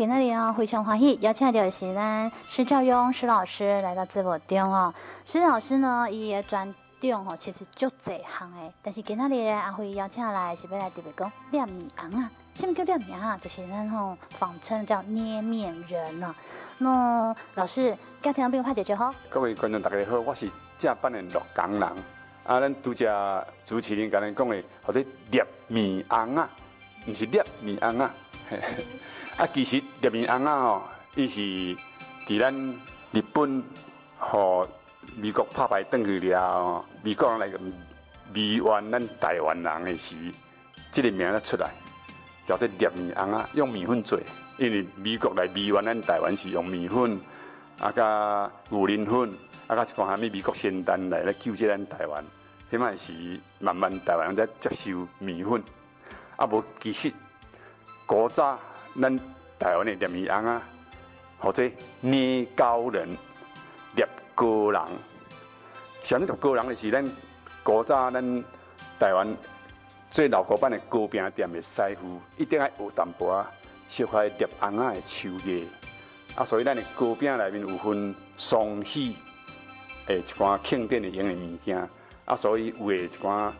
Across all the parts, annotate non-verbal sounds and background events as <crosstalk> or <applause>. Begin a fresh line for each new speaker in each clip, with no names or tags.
今天呢非常欢喜，邀请到的是咱施兆勇施老师来到直播中哦。施老师呢，伊的专长吼其实就这项诶，但是今天呢阿辉邀请来是要来特别讲捏面尪啊。什么叫捏面啊？就是咱吼仿称叫捏面人啊。那老师，今天朋友拍点就好。
各位观众大家好，我是正版的鹿港人。啊，咱拄只主持人甲咱讲的，或者捏面尪啊，毋是捏面尪啊。<laughs> 啊，其实捏面尪啊吼，伊是伫咱日本和美国拍牌转去了，美国人来个迷冤咱台湾人的时，这个名才出来，叫做捏面尪啊，用米粉做。因为美国来迷冤咱台湾是用米粉，啊加牛奶粉，啊加一寡虾米美国仙丹来来救济咱台湾。迄卖是慢慢台湾人在接受米粉，啊无其实古早咱台湾的捏面尪啊，或者捏高人、捏高人，啥物叫高人的是咱古早咱台湾最老古板的糕饼店的师傅，一定爱有淡薄仔小块捏尪仔的手艺，啊，所以咱的糕饼内面有分双喜，诶，一寡庆典的用的物件。啊，所以有的一寡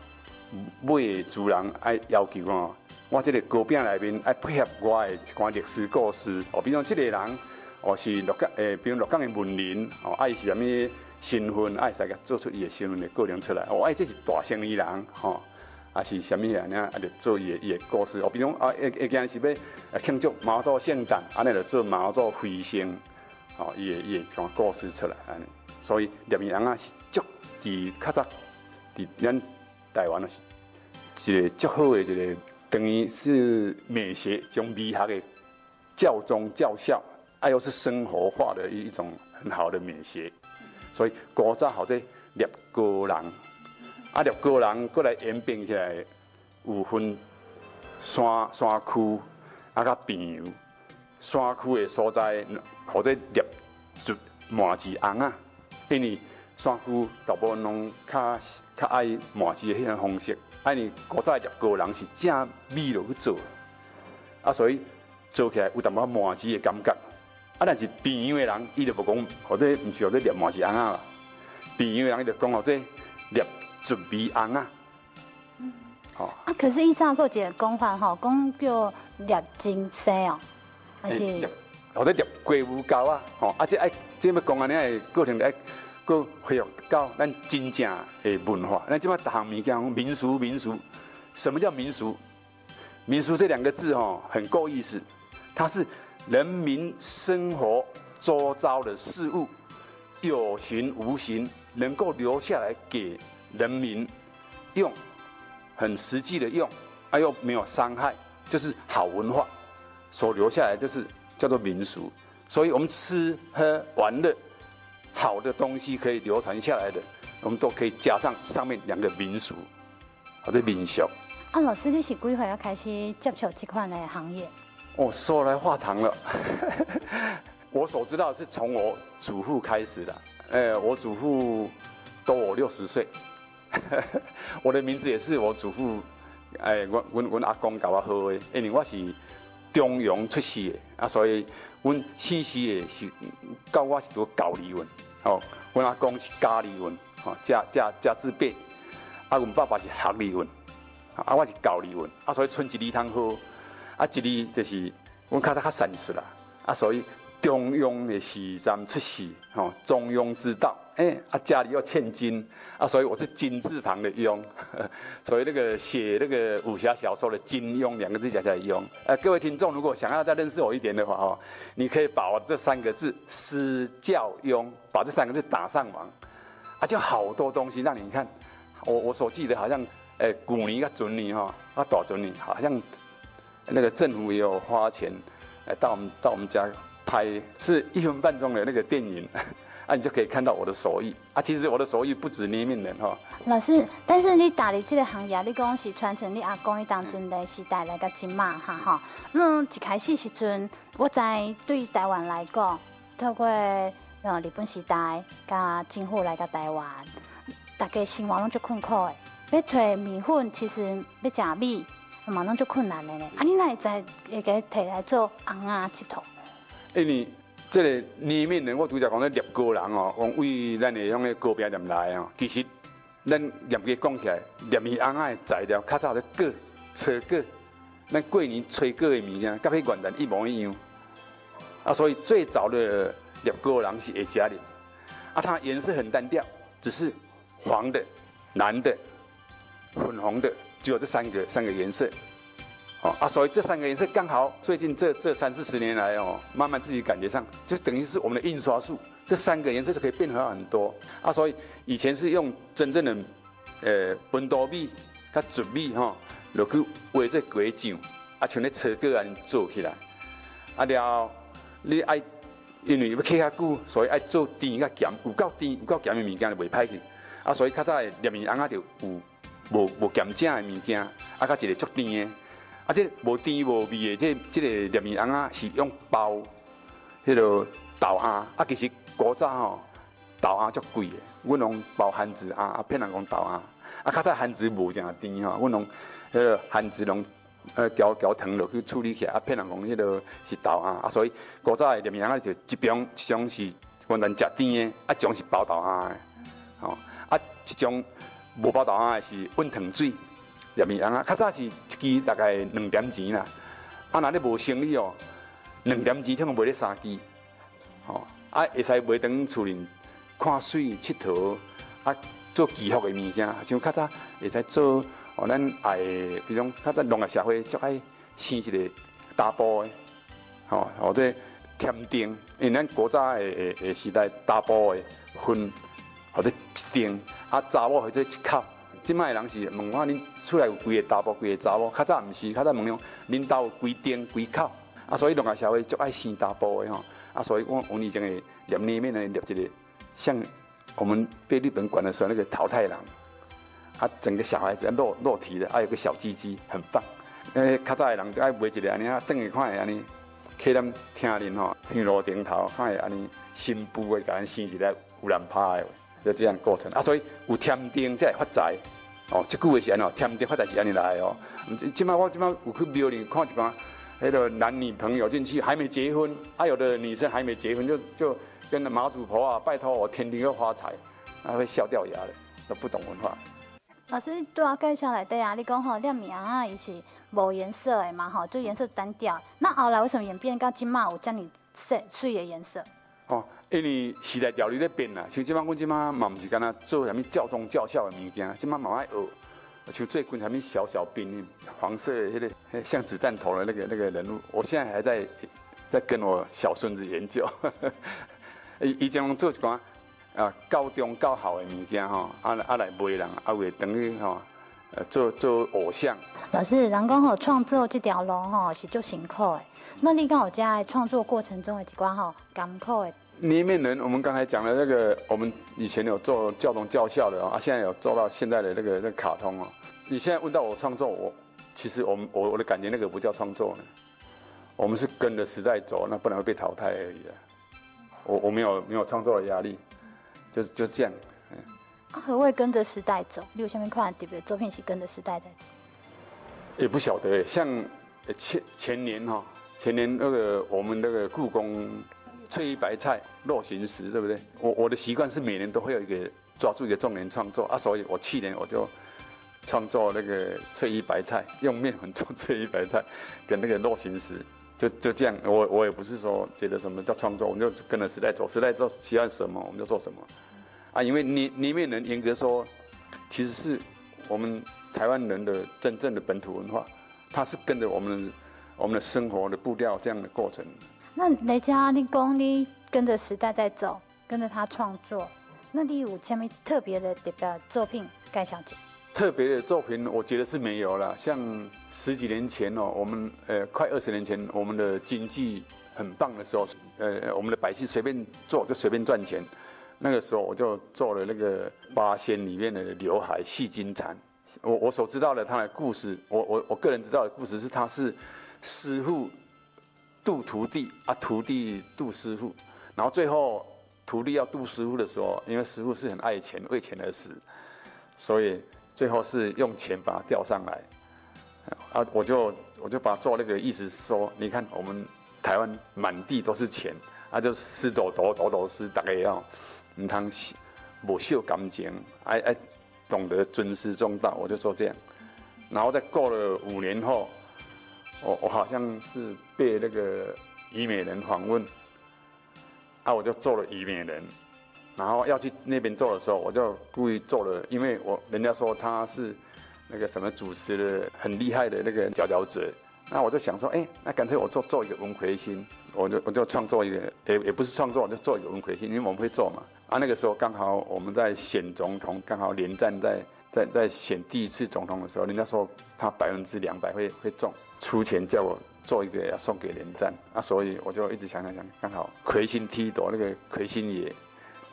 买的主人爱要求哦，我这个糕饼内面爱配合我的一款历史故事哦，比如讲这个人哦是鹿港诶，比如鹿港的文人哦，爱是啥物身份，爱使个做出伊的身份的个人出来哦，爱这是大生意人吼，啊是啥物啊？呢啊，就做伊的伊的故事哦，比如啊，一一件是要庆祝妈祖圣诞，安尼就做妈祖飞升，哦，伊的伊的一寡故事出来安尼，所以捏面人啊是足伫较早。伫咱台湾是一个较好的一个，等于是美学，种美学的教宗教孝，啊又是生活化的一一种很好的美学，所以古早好在猎高人，啊猎高人过来演变起来，有分山山区啊甲平，山区的所在或者捏就麻糬尪啊，因为。山区大部分拢较较爱麻糬的迄种方式，安尼古早捏糕人是正美落去做，啊，所以做起来有淡薄麻糬的感觉。啊，但是平阳的人伊就无讲，或者毋是或者捏麻糬尪啊，平阳的人伊就讲或者捏准备红啊。嗯。好。
啊，可是伊早个一个讲法吼，讲叫捏金丝哦，还是？
或者捏鸡母糕啊，吼，啊，这爱这要讲安尼个过程来。搁恢复到咱真正的文化，咱即摆逐项物件民俗民俗，什么叫民俗？民俗这两个字吼，很够意思，它是人民生活周遭的事物，有形无形，能够留下来给人民用，很实际的用，啊又没有伤害，就是好文化所留下来，就是叫做民俗。所以我们吃喝玩乐。好的东西可以流传下来的，我们都可以加上上面两个民俗或者民俗。
啊，老师，你是几岁要开始接触这款的行业？
哦，说来话长了。<laughs> 我所知道是从我祖父开始的。哎，我祖父多我六十岁。<laughs> 我的名字也是我祖父，哎，我我我阿公教我好的，因为我是中央出世的啊，所以。阮细细的是教我是做高丽文，哦，阮阿公是嘉义文，哦，嘉嘉嘉字辈，啊，阮爸爸是学丽文，啊，我是高丽文，啊，所以剩一字通好，啊，一字就是阮较较善术啦，啊，所以中庸的时阵出世，哦，中庸之道。哎、啊，家里要欠金啊，所以我是金字旁的庸，<laughs> 所以那个写那个武侠小说的金庸两个字加起来庸。呃，各位听众，如果想要再认识我一点的话哦，你可以把我这三个字施兆雍，把这三个字打上网，啊，就好多东西让你看。我我所记得好像，哎、欸，古年个准年哈，啊，大准年，好像那个政府也有花钱，来到我们到我们家拍，是一分半钟的那个电影。<laughs> 啊、你就可以看到我的手艺啊！其实我的手艺不止捏面人哈。
老师，但是你打理这个行业，你讲是传承你阿公伊当阵的时代来个金马哈哈。那一开始时阵，我在对台湾来讲，透过呃日本时代加政府来个台湾，大家生活拢就困苦的。要找米粉，其实要食米，嘛拢足困难的呢。啊，你哪会知会给摕来做红啊佚佗？
因为这个里面呢，我拄则讲咧捏糕人哦，讲为咱的乡个糕饼店来哦。其实咱严格讲起来，捏米红仔的材料较早的粿、炒粿，咱过年炊粿的物件，甲迄原料一模一样。啊，所以最早的捏糕人是会加的。啊，它颜色很单调，只是黄的、蓝的、粉红的，只有这三个三个颜色。哦啊，所以这三个颜色刚好最近这这三四十年来哦，慢慢自己感觉上就等于是我们的印刷术，这三个颜色就可以变化很多啊。所以以前是用真正的呃温度米、甲纯米哈，落去画这果酱啊，像咧炒粿安尼做起来啊了，你爱因为要刻较久，所以爱做甜甲咸，有够甜有够咸的物件就袂歹去啊。所以较早的捏米瓮仔就有无无咸正的物件，啊，甲一个足甜的。啊，这无甜无味的，这这个捏米瓮仔是用包，迄个豆瓮啊，其实古早吼豆瓮足贵的，阮拢包番薯啊，啊骗人讲豆瓮，啊较早番薯无正甜吼，阮拢迄个番薯拢呃搅搅糖落去处理起来，啊骗人讲迄个是豆瓮，啊所以古早的捏米瓮仔就一种一种是原来食甜的，啊一种是包豆瓮的，吼啊一种无包豆瓮的是温糖水。捏米瓮啊，较早是一支大概两点钱啦。啊，若你无生理哦，两点钱通常卖咧三支。吼，啊，会使买当厝里看水、佚佗，啊，做祈福的物件。像较早会使做哦，咱爱，比如讲较早农业社会，就爱生一个打煲的，吼，或者添丁，因为咱古早诶诶诶时代打煲的分，或者一丁，啊，查某或者一口。即卖人是问我，恁厝内有几个查甫，几个查某？较早毋是，较早问讲恁兜有几丁几口？啊，所以农业社会足爱生查甫的吼。啊，所以我我以前会捏捏面来捏一个，像我们被日本管的时候那个桃太郎，啊，整个小孩子落落体的，还有个小鸡鸡，很棒。诶，较早的人就爱买一个安尼啊，等于看下安尼，客人听恁吼，香炉顶头看下安尼，新妇的甲咱生一个有人拍的。就这样过程啊，所以有添丁才会发财哦。这句话是安怎？添丁发财是安尼来哦。今麦我今麦有去庙里看一寡，那个男女朋友进去还没结婚，啊、有的女生还没结婚就就跟妈祖婆啊拜托我天天要发财，啊会笑掉牙的，都不懂文化。
老师对我介绍来对啊，你讲吼亮米啊，伊是无颜色的嘛吼，就颜色单调。那后来为什么演变到今麦有这么色水的颜色？
因为时代潮流在变啦，像即马阮即马嘛毋是干那做啥物教宗教校的物件，即马嘛爱学，像最近啥物小小兵，黄色的迄个像子弹头的那个那个人物，我现在还在在跟我小孙子研究，伊伊将做一寡啊高中较好的物件吼，啊来啊来卖人，啊会等于吼，呃做做偶像。
老师，人讲吼创作这条路吼是足辛苦的，那你讲我在创作过程中的一寡吼艰苦的。
捏面人，我们刚才讲的那个，我们以前有做教宗教校的啊，现在有做到现在的那个那个卡通哦。你现在问到我创作，我其实我们我我的感觉那个不叫创作呢，我们是跟着时代走，那不然会被淘汰而已啊。我我没有没有创作的压力，就是就这样。嗯。
何谓跟着时代走？你有下面看特别的作品是跟着时代在走？
也不晓得，像前前年哈，前年那个我们那个故宫。翠衣白菜肉形石，对不对？我我的习惯是每年都会有一个抓住一个重点创作啊，所以我去年我就创作那个翠衣白菜，用面粉做翠衣白菜跟那个肉形石，就就这样。我我也不是说觉得什么叫创作，我们就跟着时代走，时代做喜欢什么我们就做什么啊。因为你你面人严格说，其实是我们台湾人的真正的本土文化，它是跟着我们我们的生活的步调这样的过程。
那雷佳，你讲你跟着时代在走，跟着他创作，那你有什么特别的代表作品？盖小姐，
特别的作品，我觉得是没有了。像十几年前哦，我们呃快二十年前，我们的经济很棒的时候，呃，我们的百姓随便做就随便赚钱。那个时候我就做了那个八仙里面的刘海戏金蝉。我我所知道的他的故事，我我我个人知道的故事是他是师傅。度徒弟啊，徒弟度师傅，然后最后徒弟要度师傅的时候，因为师傅是很爱钱，为钱而死，所以最后是用钱把他钓上来，啊，我就我就把做那个意思说，你看我们台湾满地都是钱，啊，就湿抖抖抖抖师大概要，唔通无秀感情，哎哎，懂得尊师重道，我就做这样。然后在过了五年后，我我好像是被那个虞美人访问，啊，我就做了虞美人。然后要去那边做的时候，我就故意做了，因为我人家说他是那个什么主持的很厉害的那个佼佼者，那我就想说，哎，那干脆我做做一个文魁星，我就我就创作一个，也也不是创作，我就做一个文魁星，因为我们会做嘛。啊，那个时候刚好我们在选总统，刚好连战在在在选第一次总统的时候，人家说他百分之两百会会中，出钱叫我做一个要送给连战，啊，所以我就一直想想想，刚好魁星踢夺那个魁星爷。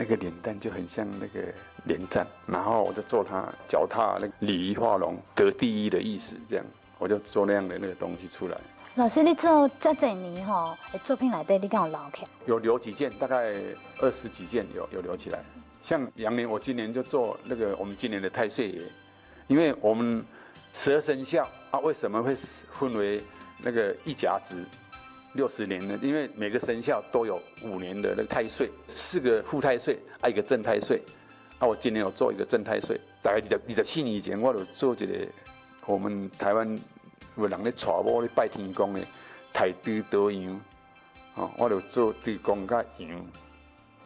那个脸蛋就很像那个连战，然后我就做他脚踏那个鲤鱼化龙得第一的意思，这样我就做那样的那个东西出来。
老师，你做这几年吼，作品来对，你刚好留起来？
有留几件，大概二十几件有有留起来。像羊年，我今年就做那个我们今年的太岁爷，因为我们十二生肖啊，为什么会分为那个一甲子？六十年呢，因为每个生肖都有五年的那个太岁，四个副太岁，还有一个正太岁。那我今年有做一个正太岁，大概你在你的信以前，我有做一个我们台湾有人咧娶某咧拜天公的太岁德阳，哦，我有做地公甲羊，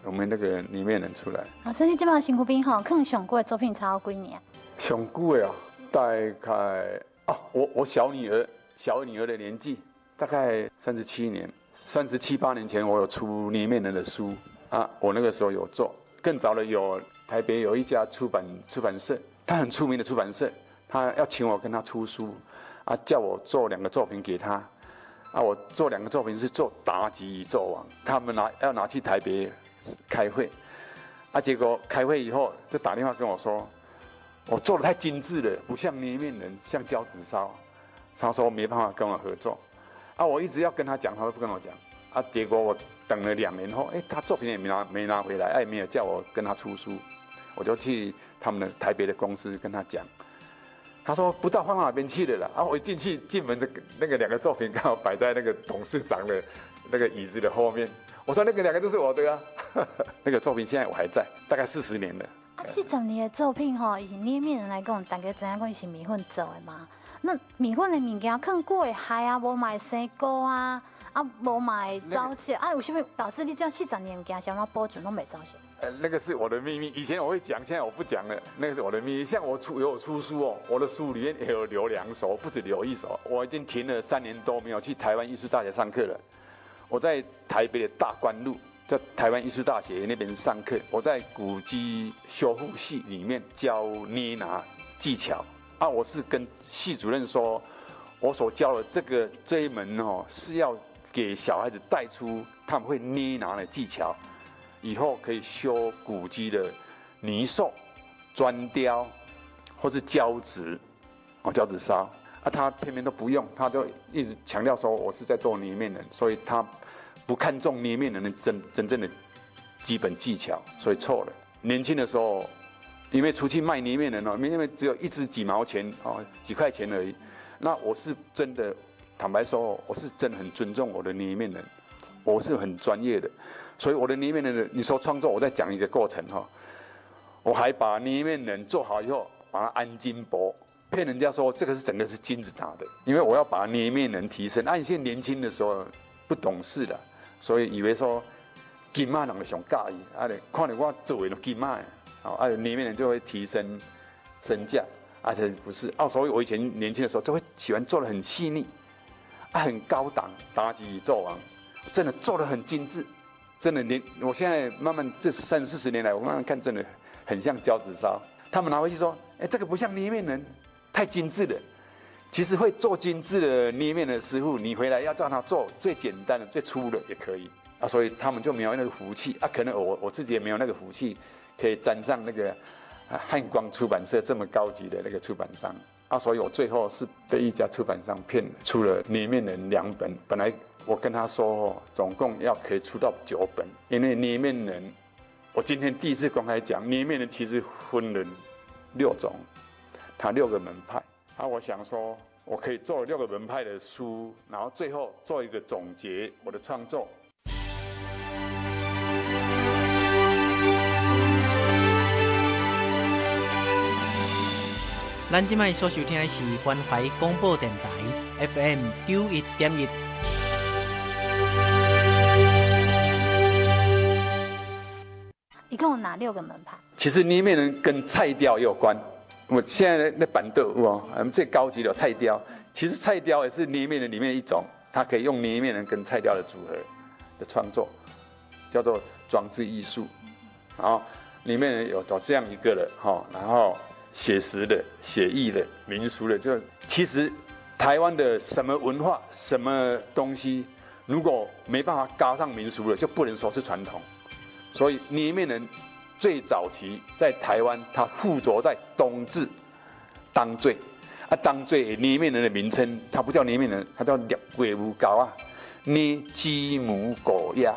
我们那个里面人出来。
老师，你这把辛苦兵吼，可能上过的作品超过几年？
上古的啊，大概啊，我我小女儿小女儿的年纪。大概三十七年，三十七八年前，我有出捏面人的书啊。我那个时候有做，更早的有台北有一家出版出版社，他很出名的出版社，他要请我跟他出书，啊，叫我做两个作品给他，啊，我做两个作品是做《妲己与纣王》，他们拿要拿去台北开会，啊，结果开会以后就打电话跟我说，我做的太精致了，不像捏面人，像胶纸烧，他说没办法跟我合作。啊，我一直要跟他讲，他都不跟我讲。啊，结果我等了两年后，哎，他作品也没拿，没拿回来，哎，没有叫我跟他出书，我就去他们的台北的公司跟他讲。他说不知道放到哪边去了啦。啊，我一进去进门的那个两个作品刚好摆在那个董事长的那个椅子的后面。我说那个两个都是我的啊。那个作品现在我还在，大概四十年了。
啊，四十年的作品哈，以捏面人来讲，大家知影讲是米粉做的嘛？那米粉的物件，可能过会害啊，无买生果啊，啊，无买早起啊，为什么导致你这样四十年物件，想要保存都没早起？
呃，那个是我的秘密，以前我会讲，现在我不讲了。那个是我的秘密，像我出有我出书哦，我的书里面也有留两首，不止留一首。我已经停了三年多没有去台湾艺术大学上课了。我在台北的大观路，在台湾艺术大学那边上课。我在古迹修复系里面教捏拿技巧。啊，我是跟系主任说，我所教的这个这一门哦，是要给小孩子带出他们会捏拿的技巧，以后可以修古迹的泥塑、砖雕，或是胶纸，哦，胶纸烧。啊，他偏偏都不用，他就一直强调说我是在做泥面人，所以他不看重捏面人的真真正的基本技巧，所以错了。年轻的时候。因为出去卖捏面人哦，因为只有一支几毛钱哦，几块钱而已。那我是真的，坦白说，我是真的很尊重我的捏面人，我是很专业的。所以我的捏面人，你说创作，我再讲一个过程哈。我还把捏面人做好以后，把它安金箔，骗人家说这个是整个是金子打的。因为我要把捏面人提升。按现在年轻的时候不懂事的，所以以为说金马人就上介意，啊咧，看到我做的金马。好，啊，里面人就会提升身价，而且不是哦，所以我以前年轻的时候就会喜欢做的很细腻，啊，很高档，妲己做王，真的做的很精致，真的，你我现在慢慢这三四十年来，我慢慢看，真的很像胶子烧。他们拿回去说，哎，这个不像里面人，太精致了。其实会做精致的捏面的师傅，你回来要叫他做最简单的、最粗的也可以啊。所以他们就没有那个福气啊，可能我我自己也没有那个福气。可以沾上那个汉光出版社这么高级的那个出版商啊，所以我最后是被一家出版商骗，出了捏面人两本。本来我跟他说，哦总共要可以出到九本，因为捏面人，我今天第一次公开讲，捏面人其实分了六种，他六个门派啊。我想说，我可以做六个门派的书，然后最后做一个总结我的创作。
咱今麦所收听的是关怀广播电台 FM 九一点一。
一共有哪六个门派？
其实里面人跟菜雕也有关。我现在的那板凳哇，我们最高级的菜雕，其实菜雕也是捏面人里面一种，它可以用捏面人跟菜雕的组合的创作，叫做装置艺术。然后里面有有这样一个的哈，然后。写实的、写意的、民俗的，就其实台湾的什么文化、什么东西，如果没办法加上民俗的，就不能说是传统。所以捏面人最早期在台湾，它附着在冬至当最啊，当最捏面人的名称，它不叫捏面人，它叫捏鸡母狗啊，捏鸡母狗鸭，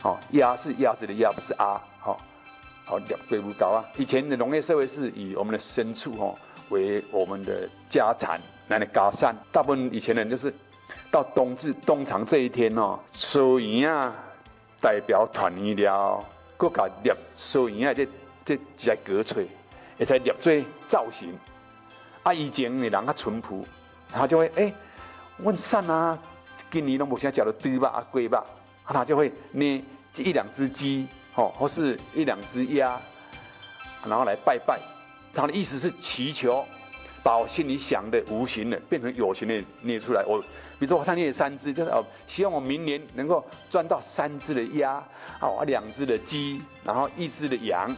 好，鸭是鸭子的鸭，不是鸭。好，鸟龟不高啊！以前的农业社会是以我们的牲畜哈为我们的家产来的加善。大部分以前人就是到冬至冬长这一天哦，收银啊，代表团圆了，各家猎收银啊，这这在割锤，也在捏做造型。啊，以前的人较淳朴，他就会哎，问善啊，今年拢无啥食到猪肉啊鸡肉，啊，他就会捏这一两只鸡。哦，或是一两只鸭，然后来拜拜，他的意思是祈求，把我心里想的无形的变成有形的捏出来。我，比如说他捏三只，就是哦，希望我明年能够赚到三只的鸭，哦，两只的鸡，然后一只的羊，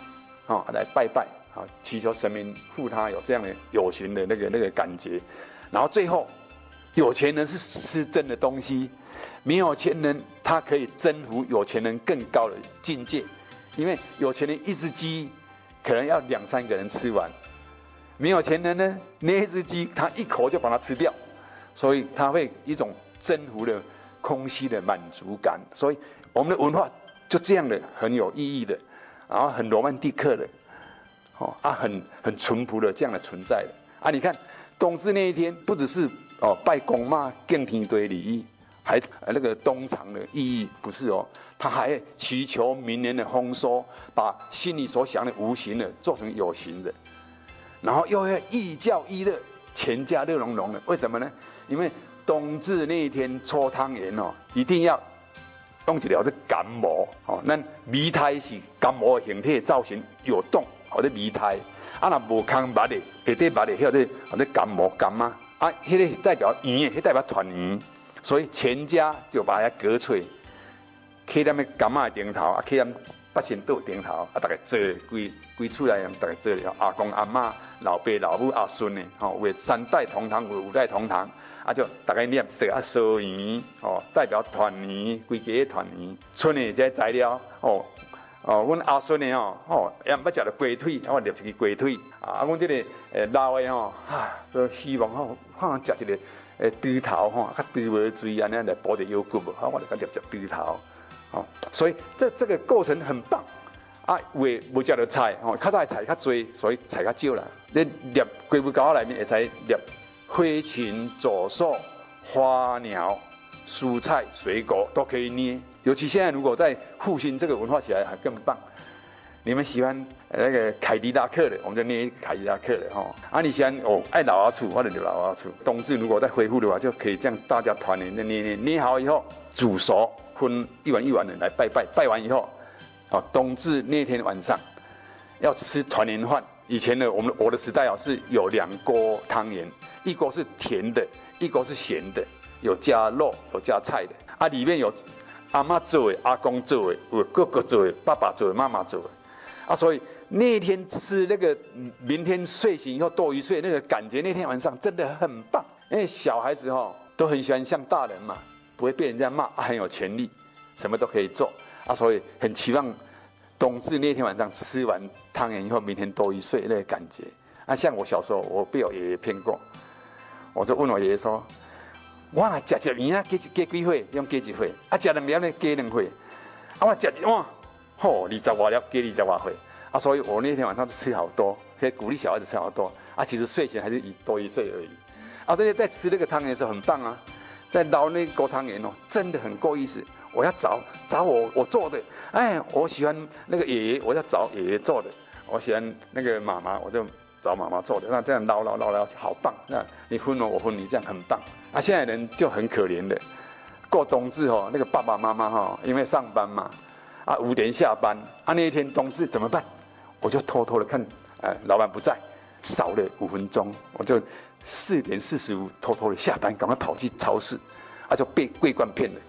哦，来拜拜，啊，祈求神明护他有这样的有形的那个那个感觉，然后最后，有钱人是吃真的东西。没有钱人，他可以征服有钱人更高的境界，因为有钱人一只鸡可能要两三个人吃完，没有钱人呢，那一只鸡他一口就把它吃掉，所以他会一种征服的空虚的满足感。所以我们的文化就这样的很有意义的，然后很罗曼蒂克的，哦啊，很很淳朴的这样的存在的啊。你看冬至那一天，不只是哦拜公妈敬天堆礼仪。还那个冬藏的意义不是哦，他还祈求明年的丰收，把心里所想的无形的做成有形的，然后又要寓教一乐，全家乐融融的。为什么呢？因为冬至那一天搓汤圆哦，一定要用起来是干模哦，那米胎是感冒的形态造型有洞，或者米胎啊，那无康白的，下底白的或者或者感冒、感冒啊，迄个代表圆，迄代表团圆。所以全家就把它割碎，开他们感冒的顶头，啊，去他们八仙桌顶头，啊，大概做归归出来，大概做了阿公阿妈、老爸老母阿孙的，吼，为三代同堂，为五代同堂，啊，就大概念说啊，收圆，哦，代表团圆，归家团圆。春的这材料，哦，哦，阮阿孙的哦，吼，也毋捌食着鸡腿，我捏一个鸡腿，啊，啊阮这个诶老诶吼，哈，都希望吼，看食一个。诶，猪头吼，较猪尾水安尼来补着腰骨无？好，我就讲食食猪头，哦，所以这这个过程很棒。啊，为无食着菜，哦，较早的菜较多，所以菜较少啦。你捏龟母膏内面会使捏飞禽走兽、花鸟、蔬菜、水果都可以捏。尤其现在如果在复兴这个文化起来，还更棒。你们喜欢那个凯迪拉克的，我们就捏凯迪拉克的哈。啊，你喜欢哦爱老阿厝，或者就老阿厝。冬至如果再恢复的话，就可以这样大家团圆的捏捏捏好以后煮熟，分一碗一碗的来拜拜。拜完以后，啊，冬至那天晚上要吃团圆饭。以前呢，我们我的时代啊是有两锅汤圆，一锅是甜的，一锅是咸的，有加肉有加菜的。啊，里面有阿妈做的，阿公做的，有哥哥做的，爸爸做的，妈妈做的。啊，所以那天吃那个，明天睡醒以后多一岁那个感觉，那天晚上真的很棒。因为小孩子哈都很喜欢像大人嘛，不会被人家骂，啊，很有潜力，什么都可以做啊，所以很期望冬至那天晚上吃完汤圆以后，明天多一岁那个感觉。啊，像我小时候，我被我爷爷骗过，我就问我爷爷说：“我那吃一年啊，给给几岁？用给几岁？啊，吃两年呢，给两岁？啊，我吃一碗。”吼，二十外了，给二十外岁啊！所以我那天晚上就吃好多，可以鼓励小孩子吃好多啊。其实睡前还是一多一岁而已啊，这些在吃那个汤圆的时候很棒啊，在捞那锅汤圆哦，真的很够意思。我要找找我我做的，哎，我喜欢那个爷爷，我要找爷爷做的。我喜欢那个妈妈，我就找妈妈做的。那这样捞捞捞捞，好棒。那你分我，我分你，这样很棒。啊，现在人就很可怜的，过冬至哦，那个爸爸妈妈哈，因为上班嘛，啊五点下班，啊那一天冬至怎么办？我就偷偷的看，哎，老板不在，少了五分钟，我就四点四十五偷偷的下班，赶快跑去超市，啊就被桂冠骗了。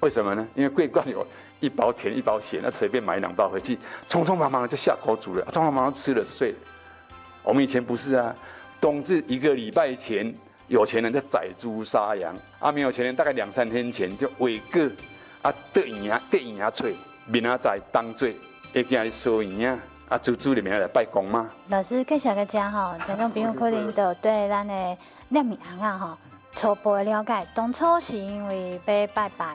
为什么呢？因为桂冠有一包甜一包咸，那随便买两包回去，匆匆忙忙的就下锅煮了，匆匆忙忙吃了就睡了。我们以前不是啊，冬至一个礼拜前，有钱人就宰猪杀羊，啊没有钱人大概两三天前就伟个啊得盐得盐脆，明仔载当做会惊你收银啊，啊猪猪里面来拜公吗？
老师介绍个 <laughs> 讲哈，听众朋友可能都对咱的腊米瓮啊吼初步的了解，当初是因为要拜拜。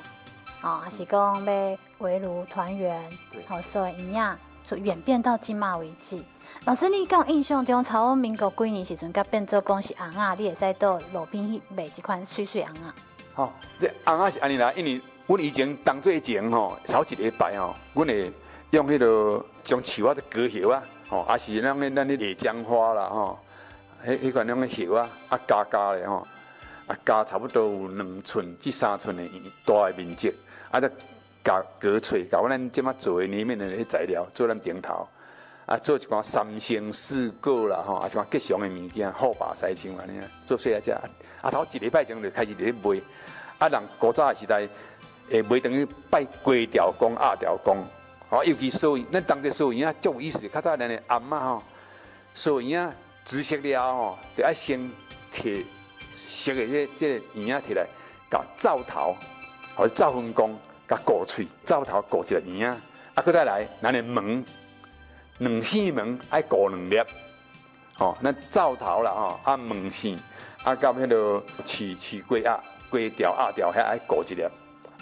哦，还是讲要围炉团圆，好，所以营养就演变到今嘛为止。老师，你讲印象中，朝民国几年时阵，甲变做讲是红啊，你会使到路边去卖一款水水红仔。
好、哦，这红啊是安尼啦，因为阮以前当做前吼，头一礼拜吼，阮会用迄个将树啊的割叶啊，吼，还是咱咱的野姜花啦，吼，迄迄款那种叶啊，啊加加的吼，啊加差不多有两寸至三寸的大的面积。啊，再搞割碎，搞咱这么做的里面的那材料，做咱顶头，啊，做一寡三鲜四果啦，吼，啊，一寡吉祥的物件，好把西青安尼啊，做细啊只，啊，头一礼拜前就开始在卖，啊，人古早时代，诶，卖等于拜龟条公、鸭条公，哦，尤其收银，咱当这收银啊，足有意思，较早咱的阿嬷吼，收银啊，煮熟了吼，得爱先摕熟的这这银啊摕来搞灶头。好，灶分工，甲鼓喙，灶头鼓一个圆啊，啊，搁再来，咱的门，两扇门爱鼓两粒，哦，那灶头啦，吼，啊，门扇，啊，到迄个饲饲鸡鸭，鸡条鸭条，还爱鼓一粒，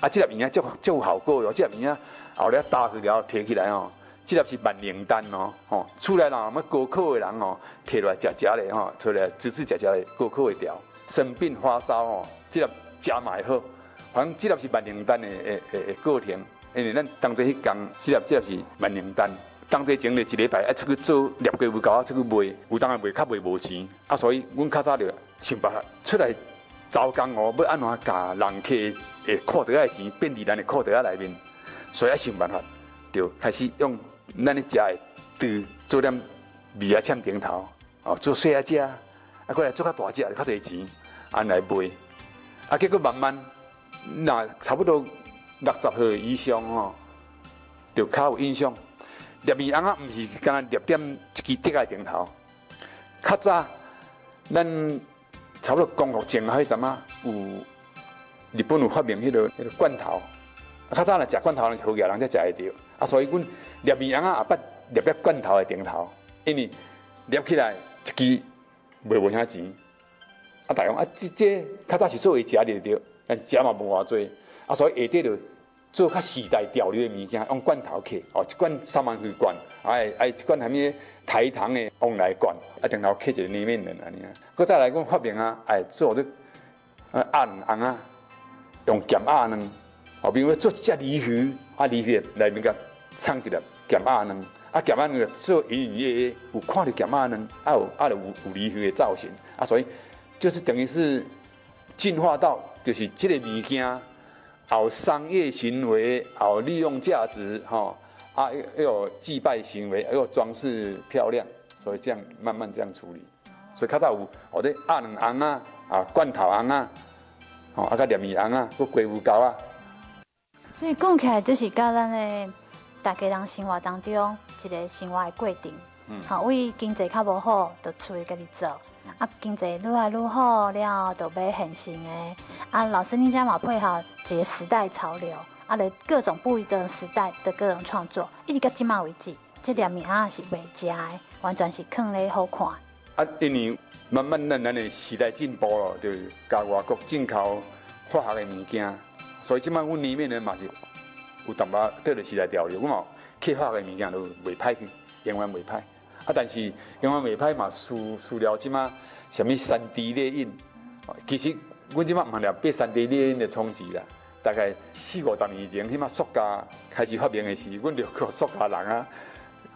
啊，这粒圆啊，足足有效果哟，这粒圆啊，后来打去了，摕起来哦，这粒是万灵丹哦，吼，厝内人要高考的人哦，摕来食食咧，吼，出来滋滋食食咧，高考会调，生病发烧哦，这粒食嘛会好。反正这粒是万灵丹的诶诶诶过程，因为咱当做迄工，这粒这粒是万灵丹，当做前日一礼拜爱出去做猎龟有够出去卖，有当然卖较卖无钱，啊，所以阮较早着想办法出来招工哦，要安怎甲人客诶裤袋仔钱变伫咱的裤袋仔内面，所以想办法，就开始用咱咧食的猪做点米仔签顶头，哦，做细仔只，啊，过来做较大只，较侪钱，安来卖，啊，结果慢慢。那差不多六十岁以上吼，就较有印象。腊米瓮啊，毋是干那腊点一支竹仔顶头。较早，咱差不多光复前啊，迄阵啊，有日本有发明迄个迄个罐头。较早来食罐头，人好野人才食会着。啊，所以阮腊米瓮啊，也捌腊腊罐头的顶头，因为捏起来一支卖无啥钱。啊，大用啊，即这较早是做为食着着。但是食嘛无偌济，啊，所以下底就做较时代潮流的物件，用罐头客，哦，一罐三万块罐，哎哎，一罐啥物台糖的往来罐，啊，顶头客一个里面人安尼啊。搁再来讲发明啊，哎，做啲啊鸭卵红啊，用咸鸭卵，哦，比如说做一只鲤鱼，啊鲤鱼内面个藏一粒咸鸭卵，啊咸鸭卵做隐隐约约有看到咸鸭卵，啊有啊有有鲤鱼的造型，啊，所以就是等于是进化到。就是这个物件，有商业行为，有利用价值，哈啊又有祭拜行为，又有装饰漂亮，所以这样慢慢这样处理。所以较早有我的鸭卵红啊，啊罐头红啊，哦啊个腊米红啊，个龟苓膏啊。
所以讲起来，就是甲咱的大家人生活当中一个生活的过程。嗯。好，为经济较无好，就出去家己做。啊，经济愈来愈好了，就要现成的。啊，老师，你家嘛配合这个时代潮流，啊，来各种不一的时代的各种创作，一直到今嘛为止，这两面啊是未食的，完全是囥咧好看。
啊，因为慢慢咱咱的时代进步了，就是甲外国进口化学的物件，所以今嘛阮里面呢嘛是有淡薄对着时代潮流，我嘛去化学的物件都袂歹去，永远袂歹。啊，但是永远未歹嘛，输输了即马，什么三 D 列印，其实阮即马嘛了被三 D 列印的冲击啦。大概四五十年前，起码塑胶开始发明的时，阮就靠塑胶人啊，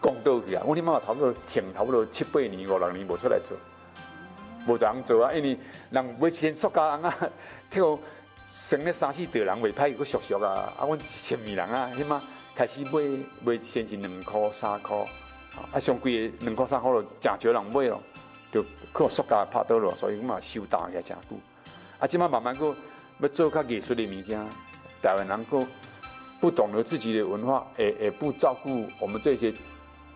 讲倒去啊。阮起码差不多停差不多七八年五六年无出来做，无怎样做啊。因为人买先塑胶人啊，<laughs> 跳生了三四代人未歹，佫俗俗啊。啊，阮一千米人啊，起码开始买买先是两箍三箍，啊，上贵的两块三箍就诚少人买咯，就靠塑胶拍倒咯，所以阮嘛收大也诚久。啊，即马慢慢佫。要做较艺术的物件，台湾人够不懂得自己的文化，也也不照顾我们这些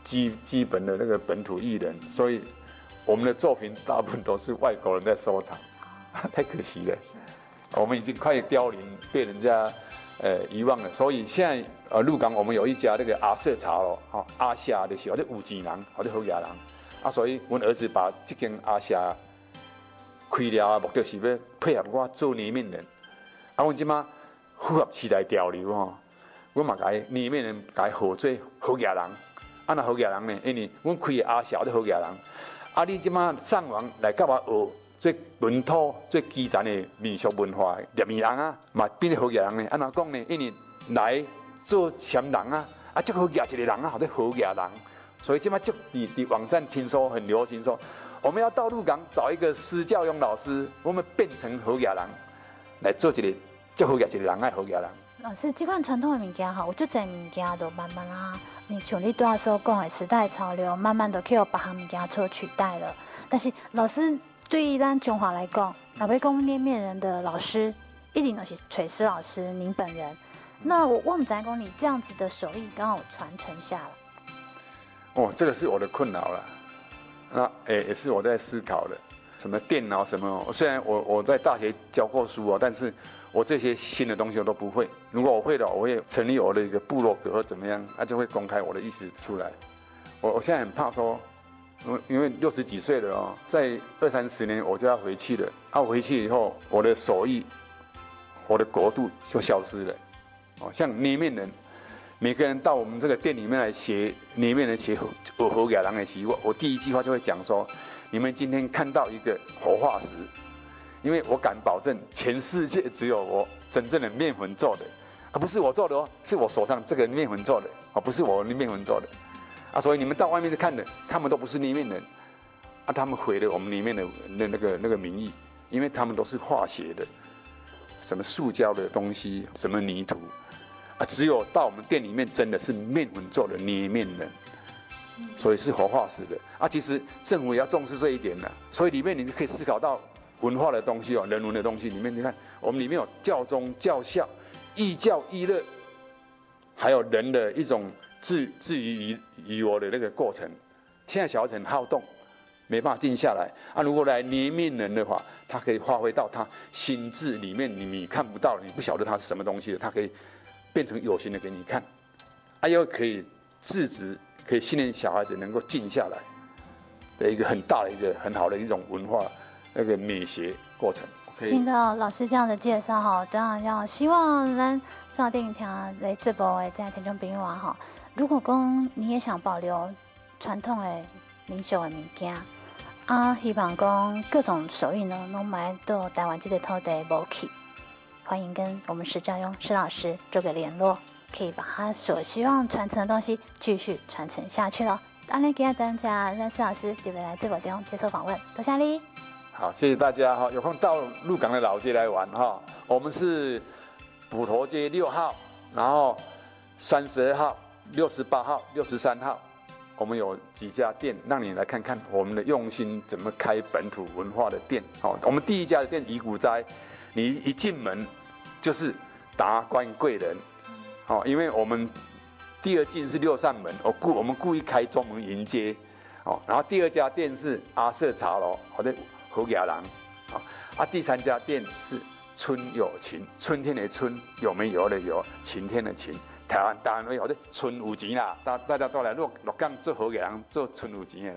基基本的那个本土艺人，所以我们的作品大部分都是外国人在收藏，<laughs> 太可惜了。我们已经快凋零，被人家呃遗忘了。所以现在呃鹿港我们有一家那个阿舍茶楼，哈阿夏的时候，或者五级人，或者侯亚人，啊，所以我儿子把这间阿夏。开了，目的是要配合我做里面人。啊，阮即马符合时代潮流吼，阮嘛甲伊捏面人，甲伊号做好野人。啊，那好野人呢？因为阮开阿小的好野人。啊，你即马上网来甲我学最本土、最基层的民俗文化的人啊，嘛变成好野人呢？安怎讲呢？因为来做签人啊，啊，足好野一个人啊，好做好野人。所以即马足伫伫网站听说很流行说。我们要到鹿港找一个施教用老师，我们变成好野人来做一个做好野一个人爱好野人。
老师，这款传统的物件哈，我就在物件都慢慢啊，你像你多少讲的时代潮流，慢慢都去有别项物件所取代了。但是老师对于咱中华来讲，老贝公捏面人的老师一定都是垂师老师您本人。那我我们在讲你这样子的手艺刚好传承下来。
哦，这个是我的困扰了。那诶也是我在思考的，什么电脑什么，虽然我我在大学教过书哦，但是我这些新的东西我都不会。如果我会的，我也成立我的一个部落格或怎么样，那就会公开我的意思出来。我我现在很怕说，因为因为六十几岁了哦，在二三十年我就要回去了。啊，回去以后，我的手艺，我的国度就消失了。哦，像捏面人。每个人到我们这个店里面来学里面的学我和给人的习惯，我第一句话就会讲说：你们今天看到一个活化石，因为我敢保证，全世界只有我真正的面粉做的，而不是我做的哦，是我手上这个面粉做的，而不是我的面粉做的，啊，所以你们到外面去看的，他们都不是捏面人，啊，他们毁了我们里面的那那个那个名义，因为他们都是化学的，什么塑胶的东西，什么泥土。啊，只有到我们店里面，真的是面粉做的捏面人，所以是活化石的。啊，其实政府也要重视这一点的。所以里面你就可以思考到文化的东西哦，人文的东西。里面你看，我们里面有教宗教孝、义教义乐，还有人的一种至至于于我的那个过程。现在小孩子很好动，没办法静下来。啊，如果来捏面人的话，他可以发挥到他心智里面，你你看不到，你不晓得他是什么东西的，他可以。变成有形的给你看，啊，又可以制止，可以训练小孩子能够静下来的一个很大的一个很好的一种文化那个美学过程。
听到老师这样的介绍哈，当然要希望咱上电影厅来直播的这样听众朋友啊哈，如果讲你也想保留传统的民俗的物件啊，希望讲各种手艺呢，能买到台湾这个土地无去。欢迎跟我们施教勇施老师做个联络，可以把他所希望传承的东西继续传承下去了。当然，给大家让施老师特别来直播间接受访问，多谢你。
好，谢谢大家哈，有空到鹿港的老街来玩哈。我们是普陀街六号，然后三十二号、六十八号、六十三号，我们有几家店，让你来看看我们的用心怎么开本土文化的店。好，我们第一家的店乙骨斋，你一进门。就是达官贵人，哦，因为我们第二进是六扇门，我故我们故意开中门迎接，哦，然后第二家店是阿舍茶楼，或者侯家郎，啊，啊，第三家店是春有情，春天的春，有没有的有，晴天的晴，台湾当然会或者村有钱啦，大大家都来落落港做好嘅人，做村有钱嘅人。